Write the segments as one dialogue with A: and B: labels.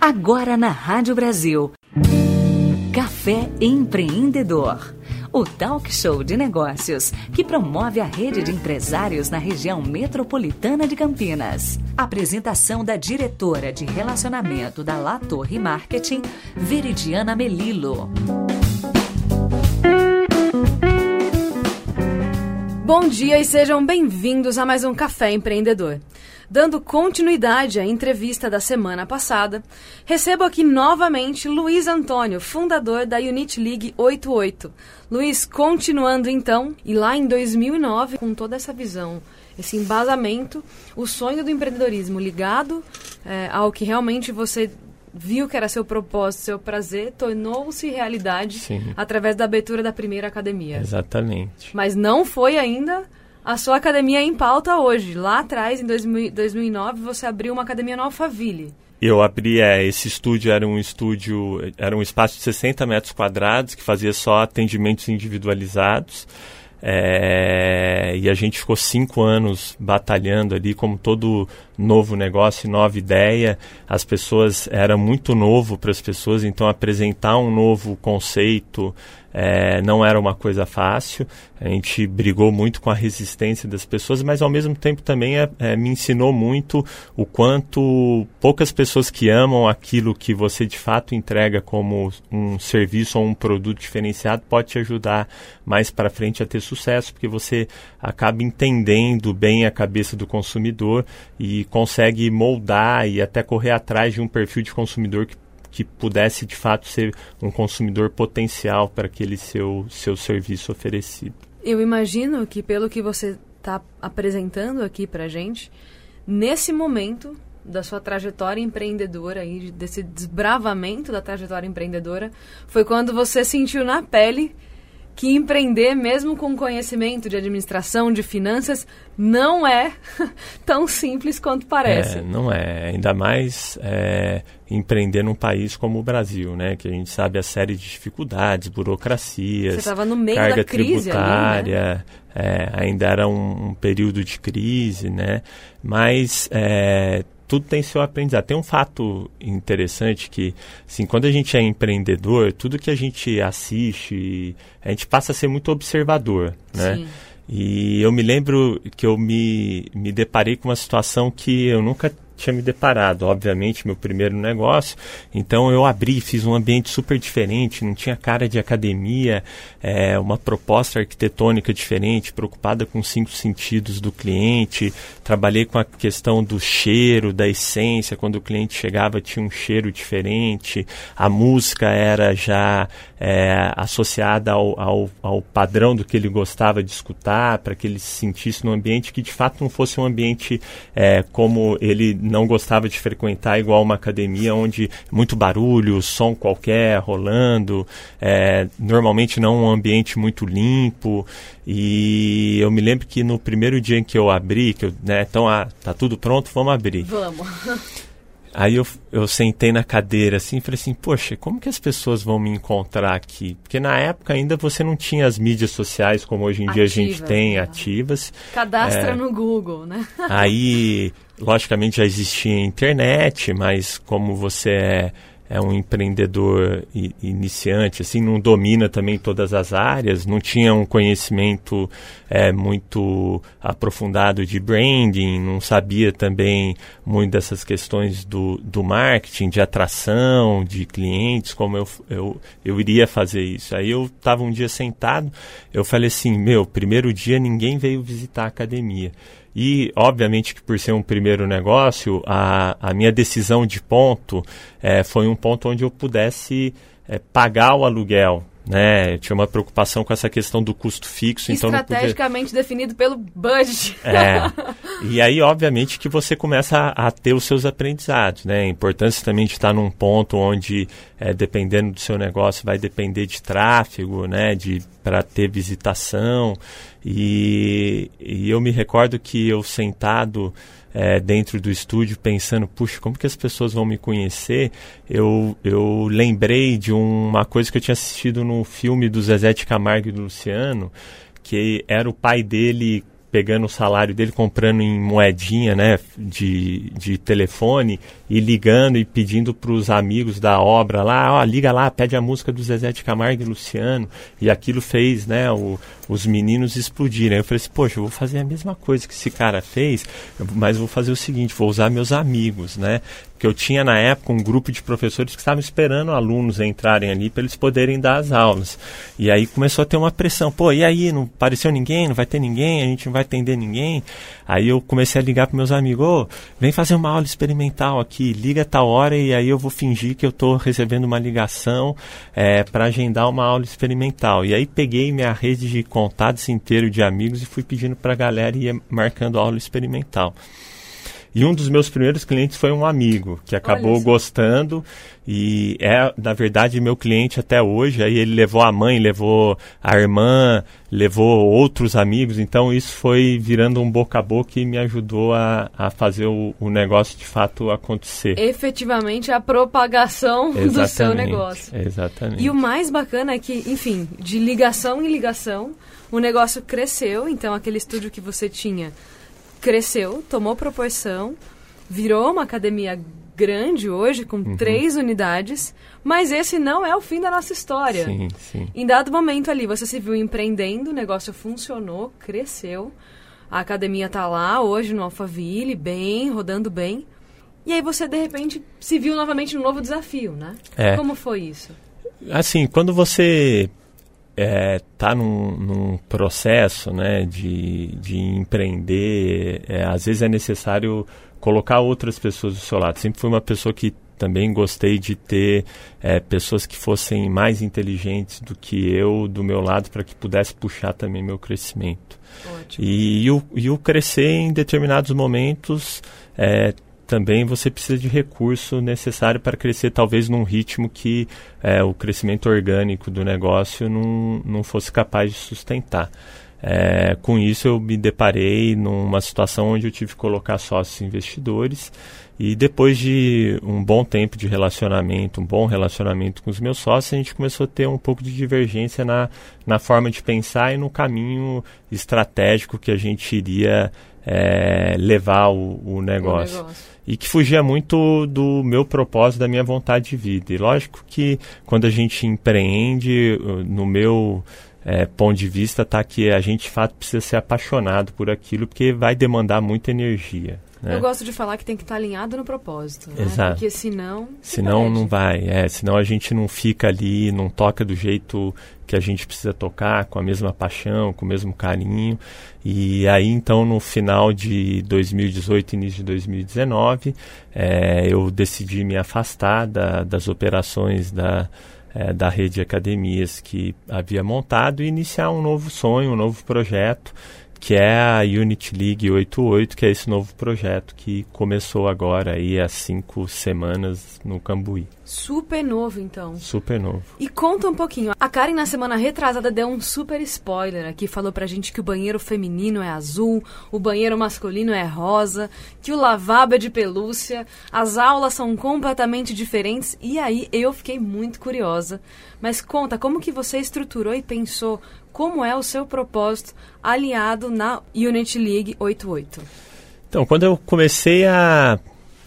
A: Agora na Rádio Brasil. Café Empreendedor. O talk show de negócios que promove a rede de empresários na região metropolitana de Campinas. Apresentação da diretora de relacionamento da La Torre Marketing, Veridiana Melilo.
B: Bom dia e sejam bem-vindos a mais um Café Empreendedor. Dando continuidade à entrevista da semana passada, recebo aqui novamente Luiz Antônio, fundador da Unit League 88. Luiz, continuando então, e lá em 2009, com toda essa visão, esse embasamento, o sonho do empreendedorismo ligado é, ao que realmente você viu que era seu propósito, seu prazer, tornou-se realidade Sim. através da abertura da primeira academia.
C: Exatamente.
B: Mas não foi ainda a sua academia em pauta hoje. Lá atrás, em 2000, 2009, você abriu uma academia no Alphaville.
C: Eu abri, é, esse estúdio era um estúdio, era um espaço de 60 metros quadrados que fazia só atendimentos individualizados. É, e a gente ficou cinco anos batalhando ali, como todo novo negócio, nova ideia. As pessoas era muito novo para as pessoas, então apresentar um novo conceito é, não era uma coisa fácil. A gente brigou muito com a resistência das pessoas, mas ao mesmo tempo também é, é, me ensinou muito o quanto poucas pessoas que amam aquilo que você de fato entrega como um serviço ou um produto diferenciado pode te ajudar mais para frente a ter sucesso, porque você acaba entendendo bem a cabeça do consumidor e consegue moldar e até correr atrás de um perfil de consumidor que que pudesse de fato ser um consumidor potencial para aquele seu, seu serviço oferecido.
B: Eu imagino que pelo que você está apresentando aqui para gente, nesse momento da sua trajetória empreendedora e desse desbravamento da trajetória empreendedora, foi quando você sentiu na pele que empreender, mesmo com conhecimento de administração, de finanças, não é tão simples quanto parece.
C: É, não é. Ainda mais é, empreender num país como o Brasil, né? Que a gente sabe a série de dificuldades, burocracias, Você
B: estava no meio
C: carga
B: da crise
C: tributária,
B: ali, né?
C: é, ainda era um, um, período de crise, né? Mas é, tudo tem seu aprendizado. Tem um fato interessante que, assim, quando a gente é empreendedor, tudo que a gente assiste, a gente passa a ser muito observador, né? Sim. E eu me lembro que eu me, me deparei com uma situação que eu nunca tinha me deparado, obviamente, meu primeiro negócio. Então eu abri, fiz um ambiente super diferente, não tinha cara de academia, é, uma proposta arquitetônica diferente, preocupada com os cinco sentidos do cliente. Trabalhei com a questão do cheiro, da essência, quando o cliente chegava tinha um cheiro diferente. A música era já é, associada ao, ao, ao padrão do que ele gostava de escutar, para que ele se sentisse num ambiente que de fato não fosse um ambiente é, como ele não gostava de frequentar igual uma academia onde muito barulho, som qualquer rolando, é, normalmente não um ambiente muito limpo. E eu me lembro que no primeiro dia em que eu abri, que eu, né, então, ah, tá tudo pronto, vamos abrir.
B: Vamos.
C: Aí eu, eu sentei na cadeira assim e falei assim, poxa, como que as pessoas vão me encontrar aqui? Porque na época ainda você não tinha as mídias sociais como hoje em Ativa, dia a gente tem, né? ativas.
B: Cadastra é, no Google, né?
C: aí, logicamente já existia internet, mas como você é é um empreendedor iniciante, assim, não domina também todas as áreas, não tinha um conhecimento é, muito aprofundado de branding, não sabia também muito dessas questões do, do marketing, de atração de clientes, como eu, eu, eu iria fazer isso. Aí eu estava um dia sentado, eu falei assim, meu, primeiro dia ninguém veio visitar a academia. E, obviamente, que por ser um primeiro negócio, a, a minha decisão de ponto é, foi um ponto onde eu pudesse é, pagar o aluguel. Né? Eu tinha uma preocupação com essa questão do custo fixo.
B: Então Estrategicamente podia... definido pelo budget.
C: É. E aí, obviamente, que você começa a, a, ter os seus aprendizados. Né? A importância também de estar num ponto onde, é, dependendo do seu negócio, vai depender de tráfego, né? de para ter visitação. E, e eu me recordo que eu sentado é, dentro do estúdio pensando, puxa, como que as pessoas vão me conhecer? Eu, eu lembrei de uma coisa que eu tinha assistido no filme do Zezé de Camargo e do Luciano, que era o pai dele pegando o salário dele, comprando em moedinha, né, de, de telefone e ligando e pedindo para os amigos da obra lá, ó, liga lá, pede a música do Zezé de Camargo e Luciano. E aquilo fez, né, o, os meninos explodirem. Eu falei assim, poxa, eu vou fazer a mesma coisa que esse cara fez, mas vou fazer o seguinte, vou usar meus amigos, né? Que eu tinha na época um grupo de professores que estavam esperando alunos entrarem ali para eles poderem dar as aulas. E aí começou a ter uma pressão. Pô, e aí? Não apareceu ninguém? Não vai ter ninguém? A gente não vai atender ninguém? Aí eu comecei a ligar para meus amigos. Ô, vem fazer uma aula experimental aqui. Liga tal hora e aí eu vou fingir que eu estou recebendo uma ligação é, para agendar uma aula experimental. E aí peguei minha rede de contatos inteiro de amigos e fui pedindo para a galera ir marcando aula experimental. E um dos meus primeiros clientes foi um amigo que acabou gostando e é, na verdade, meu cliente até hoje. Aí ele levou a mãe, levou a irmã, levou outros amigos. Então isso foi virando um boca a boca e me ajudou a, a fazer o, o negócio de fato acontecer.
B: Efetivamente a propagação
C: Exatamente,
B: do seu negócio.
C: Exatamente.
B: E o mais bacana é que, enfim, de ligação em ligação, o negócio cresceu. Então aquele estúdio que você tinha cresceu, tomou proporção, virou uma academia grande hoje, com uhum. três unidades, mas esse não é o fim da nossa história.
C: Sim, sim.
B: Em dado momento ali, você se viu empreendendo, o negócio funcionou, cresceu, a academia está lá hoje no Alphaville, bem, rodando bem, e aí você, de repente, se viu novamente num novo desafio, né?
C: É.
B: Como foi isso?
C: Assim, quando você está é, tá num, num, processo né, de, de empreender, é, às vezes é necessário colocar outras pessoas do seu lado. Sempre fui uma pessoa que também gostei de ter é, pessoas que fossem mais inteligentes do que eu do meu lado para que pudesse puxar também meu crescimento. E, e, o, e o crescer em determinados momentos é, também você precisa de recurso necessário para crescer, talvez num ritmo que é, o crescimento orgânico do negócio não, não fosse capaz de sustentar. É, com isso, eu me deparei numa situação onde eu tive que colocar sócios investidores e depois de um bom tempo de relacionamento, um bom relacionamento com os meus sócios, a gente começou a ter um pouco de divergência na, na forma de pensar e no caminho estratégico que a gente iria é, levar o, o, negócio. o, negócio. E que fugia muito do meu propósito, da minha vontade de vida. E lógico que quando a gente empreende, no meu é, ponto de vista, tá que a gente de fato precisa ser apaixonado por aquilo, porque vai demandar muita energia.
B: Né? Eu gosto de falar que tem que estar alinhado no propósito, né?
C: Exato.
B: Porque senão.
C: Se senão perde. não vai, é, senão a gente não fica ali, não toca do jeito que a gente precisa tocar, com a mesma paixão, com o mesmo carinho. E aí então no final de 2018, início de 2019, é, eu decidi me afastar da, das operações da, é, da rede de academias que havia montado e iniciar um novo sonho, um novo projeto que é a Unity League 88, que é esse novo projeto que começou agora aí há cinco semanas no Cambuí.
B: Super novo, então.
C: Super novo.
B: E conta um pouquinho. A Karen, na semana retrasada, deu um super spoiler aqui. Falou pra gente que o banheiro feminino é azul, o banheiro masculino é rosa, que o lavabo é de pelúcia, as aulas são completamente diferentes. E aí eu fiquei muito curiosa. Mas conta, como que você estruturou e pensou como é o seu propósito aliado na Unity League 88?
C: Então, quando eu comecei a,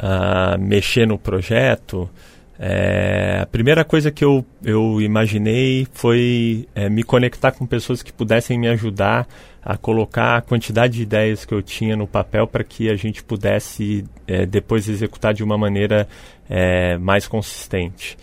C: a mexer no projeto, é, a primeira coisa que eu, eu imaginei foi é, me conectar com pessoas que pudessem me ajudar a colocar a quantidade de ideias que eu tinha no papel para que a gente pudesse é, depois executar de uma maneira é, mais consistente.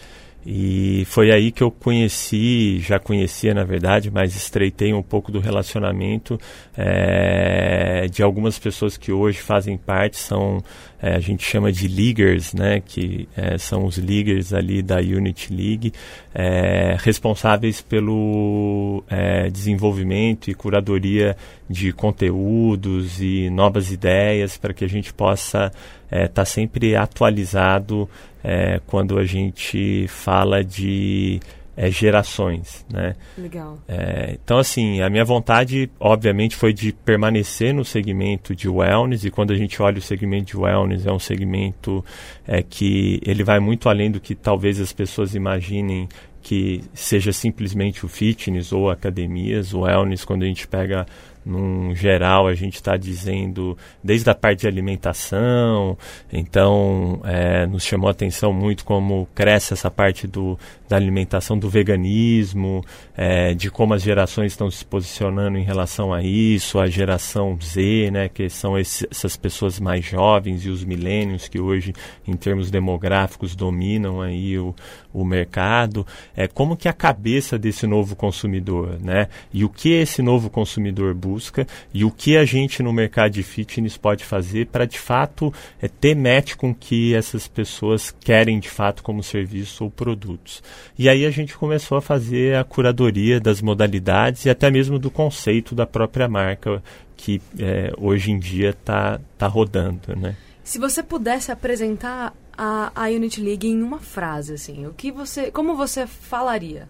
C: E foi aí que eu conheci, já conhecia na verdade, mas estreitei um pouco do relacionamento é, de algumas pessoas que hoje fazem parte, são é, a gente chama de leaguers, né, que é, são os leaguers ali da Unity League, responsáveis pelo desenvolvimento e curadoria de conteúdos e novas ideias para que a gente possa estar tá sempre atualizado é, quando a gente fala de é, gerações, né?
B: Legal.
C: É, então, assim, a minha vontade, obviamente, foi de permanecer no segmento de wellness e quando a gente olha o segmento de wellness, é um segmento é, que ele vai muito além do que talvez as pessoas imaginem que seja simplesmente o fitness ou academias, o wellness, quando a gente pega num geral, a gente está dizendo desde a parte de alimentação, então é, nos chamou a atenção muito como cresce essa parte do, da alimentação, do veganismo, é, de como as gerações estão se posicionando em relação a isso, a geração Z, né, que são esse, essas pessoas mais jovens e os milênios que hoje, em termos demográficos, dominam aí o, o mercado. É, como que a cabeça desse novo consumidor, né, e o que esse novo consumidor busca e o que a gente no mercado de fitness pode fazer para, de fato, é, ter match com que essas pessoas querem, de fato, como serviço ou produtos. E aí a gente começou a fazer a curadoria das modalidades e até mesmo do conceito da própria marca que é, hoje em dia está tá rodando, né?
B: Se você pudesse apresentar a, a Unity League em uma frase, assim, o que você, como você falaria?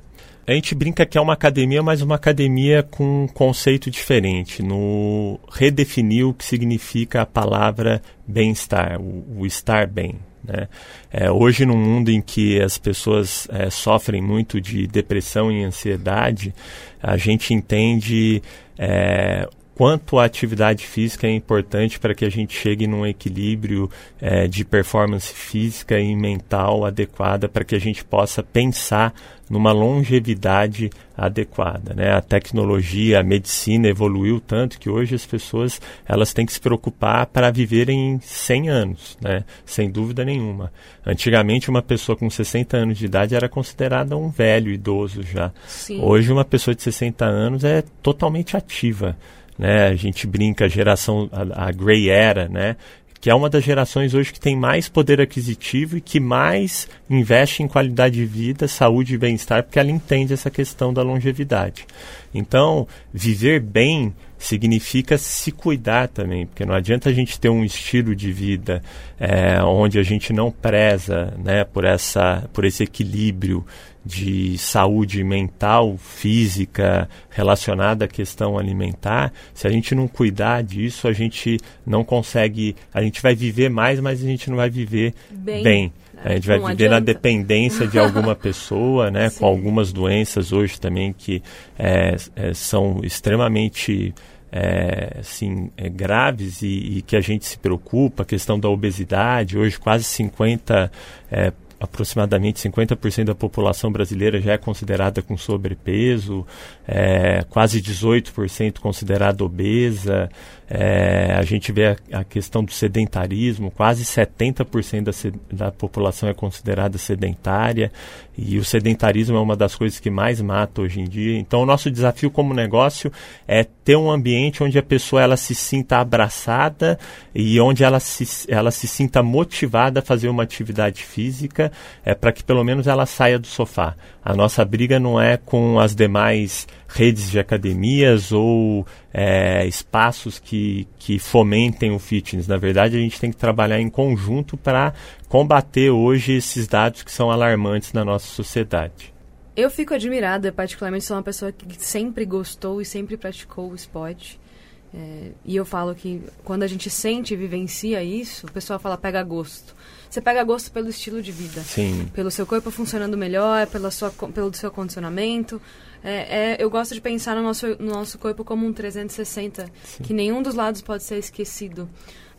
C: A gente brinca que é uma academia, mas uma academia com um conceito diferente, no redefinir o que significa a palavra bem-estar, o, o estar bem. Né? É, hoje, num mundo em que as pessoas é, sofrem muito de depressão e ansiedade, a gente entende é, quanto a atividade física é importante para que a gente chegue num equilíbrio é, de performance física e mental adequada para que a gente possa pensar numa longevidade adequada. Né? A tecnologia, a medicina evoluiu tanto que hoje as pessoas elas têm que se preocupar para viverem 100 anos, né? sem dúvida nenhuma. Antigamente, uma pessoa com 60 anos de idade era considerada um velho, idoso já. Sim. Hoje, uma pessoa de 60 anos é totalmente ativa né? A gente brinca a geração, a, a Grey Era, né? que é uma das gerações hoje que tem mais poder aquisitivo e que mais investe em qualidade de vida, saúde e bem-estar, porque ela entende essa questão da longevidade. Então, viver bem significa se cuidar também, porque não adianta a gente ter um estilo de vida é, onde a gente não preza né, por, essa, por esse equilíbrio de saúde mental, física, relacionada à questão alimentar, se a gente não cuidar disso, a gente não consegue, a gente vai viver mais, mas a gente não vai viver bem. bem. A gente vai não viver adianta. na dependência de alguma pessoa, né? com algumas doenças hoje também que é, é, são extremamente é, assim, é, graves e, e, que a gente se preocupa, a questão da obesidade, hoje quase 50 é, aproximadamente 50% da população brasileira já é considerada com sobrepeso, é, quase 18% considerada obesa. É, a gente vê a, a, questão do sedentarismo, quase 70% da, da população é considerada sedentária e o sedentarismo é uma das coisas que mais mata hoje em dia. Então, o nosso desafio como negócio é ter um ambiente onde a pessoa ela se sinta abraçada e onde ela se, ela se sinta motivada a fazer uma atividade física, é para que pelo menos ela saia do sofá. A nossa briga não é com as demais redes de academias ou é, espaços que, que fomentem o fitness. Na verdade, a gente tem que trabalhar em conjunto para combater hoje esses dados que são alarmantes na nossa sociedade.
B: Eu fico admirada, particularmente sou uma pessoa que sempre gostou e sempre praticou o esporte. É, e eu falo que quando a gente sente e vivencia isso, o pessoal fala pega gosto. Você pega gosto pelo estilo de vida.
C: Sim.
B: Pelo seu corpo funcionando melhor, pela sua, pelo seu condicionamento. É, é, eu gosto de pensar no nosso, no nosso corpo como um 360, Sim. que nenhum dos lados pode ser esquecido.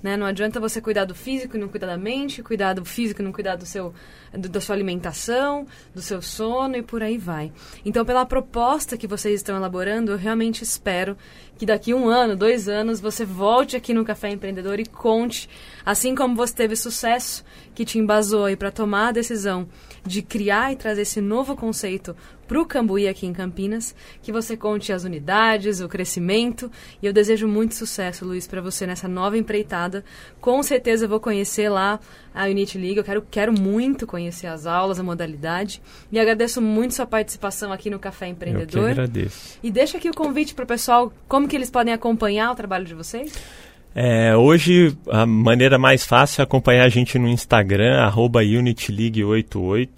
B: Né? Não adianta você cuidar do físico e não cuidar da mente, cuidar do físico e não cuidar do seu, do, da sua alimentação, do seu sono e por aí vai. Então, pela proposta que vocês estão elaborando, eu realmente espero que daqui um ano, dois anos, você volte aqui no Café Empreendedor e conte, assim como você teve sucesso que te embasou aí para tomar a decisão de criar e trazer esse novo conceito para o Cambuí aqui em Campinas, que você conte as unidades, o crescimento. E eu desejo muito sucesso, Luiz, para você nessa nova empreitada. Com certeza eu vou conhecer lá a Unity League. Eu quero, quero muito conhecer as aulas, a modalidade. E agradeço muito sua participação aqui no Café Empreendedor.
C: Eu que agradeço.
B: E deixa aqui o convite para o pessoal, como que eles podem acompanhar o trabalho de vocês?
C: É, hoje a maneira mais fácil é acompanhar a gente no Instagram, arroba UnityLeague88.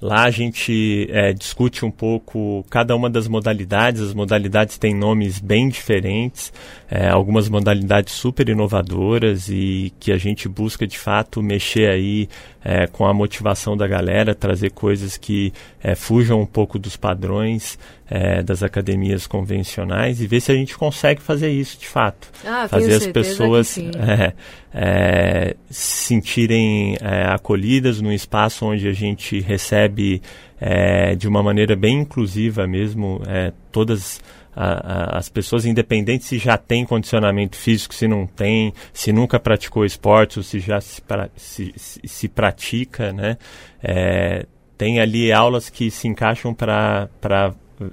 C: Lá a gente é, discute um pouco cada uma das modalidades. As modalidades têm nomes bem diferentes, é, algumas modalidades super inovadoras e que a gente busca de fato mexer aí é, com a motivação da galera, trazer coisas que é, fujam um pouco dos padrões é, das academias convencionais e ver se a gente consegue fazer isso de fato.
B: Ah,
C: fazer as pessoas
B: é,
C: é, se sentirem é, acolhidas num espaço onde a gente recebe é, de uma maneira bem inclusiva mesmo é, todas a, a, as pessoas, independentes se já tem condicionamento físico, se não tem, se nunca praticou esporte ou se já se, pra, se, se, se pratica, né? É, tem ali aulas que se encaixam para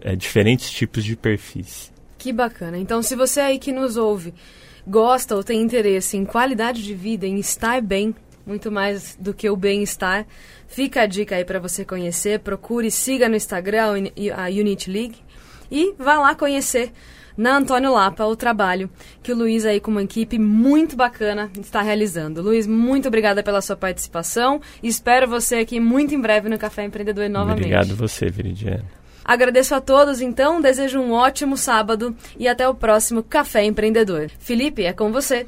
C: é, diferentes tipos de perfis.
B: Que bacana. Então, se você aí que nos ouve gosta ou tem interesse em qualidade de vida, em estar bem, muito mais do que o bem-estar, fica a dica aí para você conhecer. Procure, siga no Instagram a Unity League e vá lá conhecer na Antônio Lapa o trabalho que o Luiz aí com uma equipe muito bacana está realizando. Luiz, muito obrigada pela sua participação espero você aqui muito em breve no Café Empreendedor novamente.
C: Obrigado você, Viridiana.
B: Agradeço a todos, então, desejo um ótimo sábado e até o próximo Café Empreendedor. Felipe, é com você.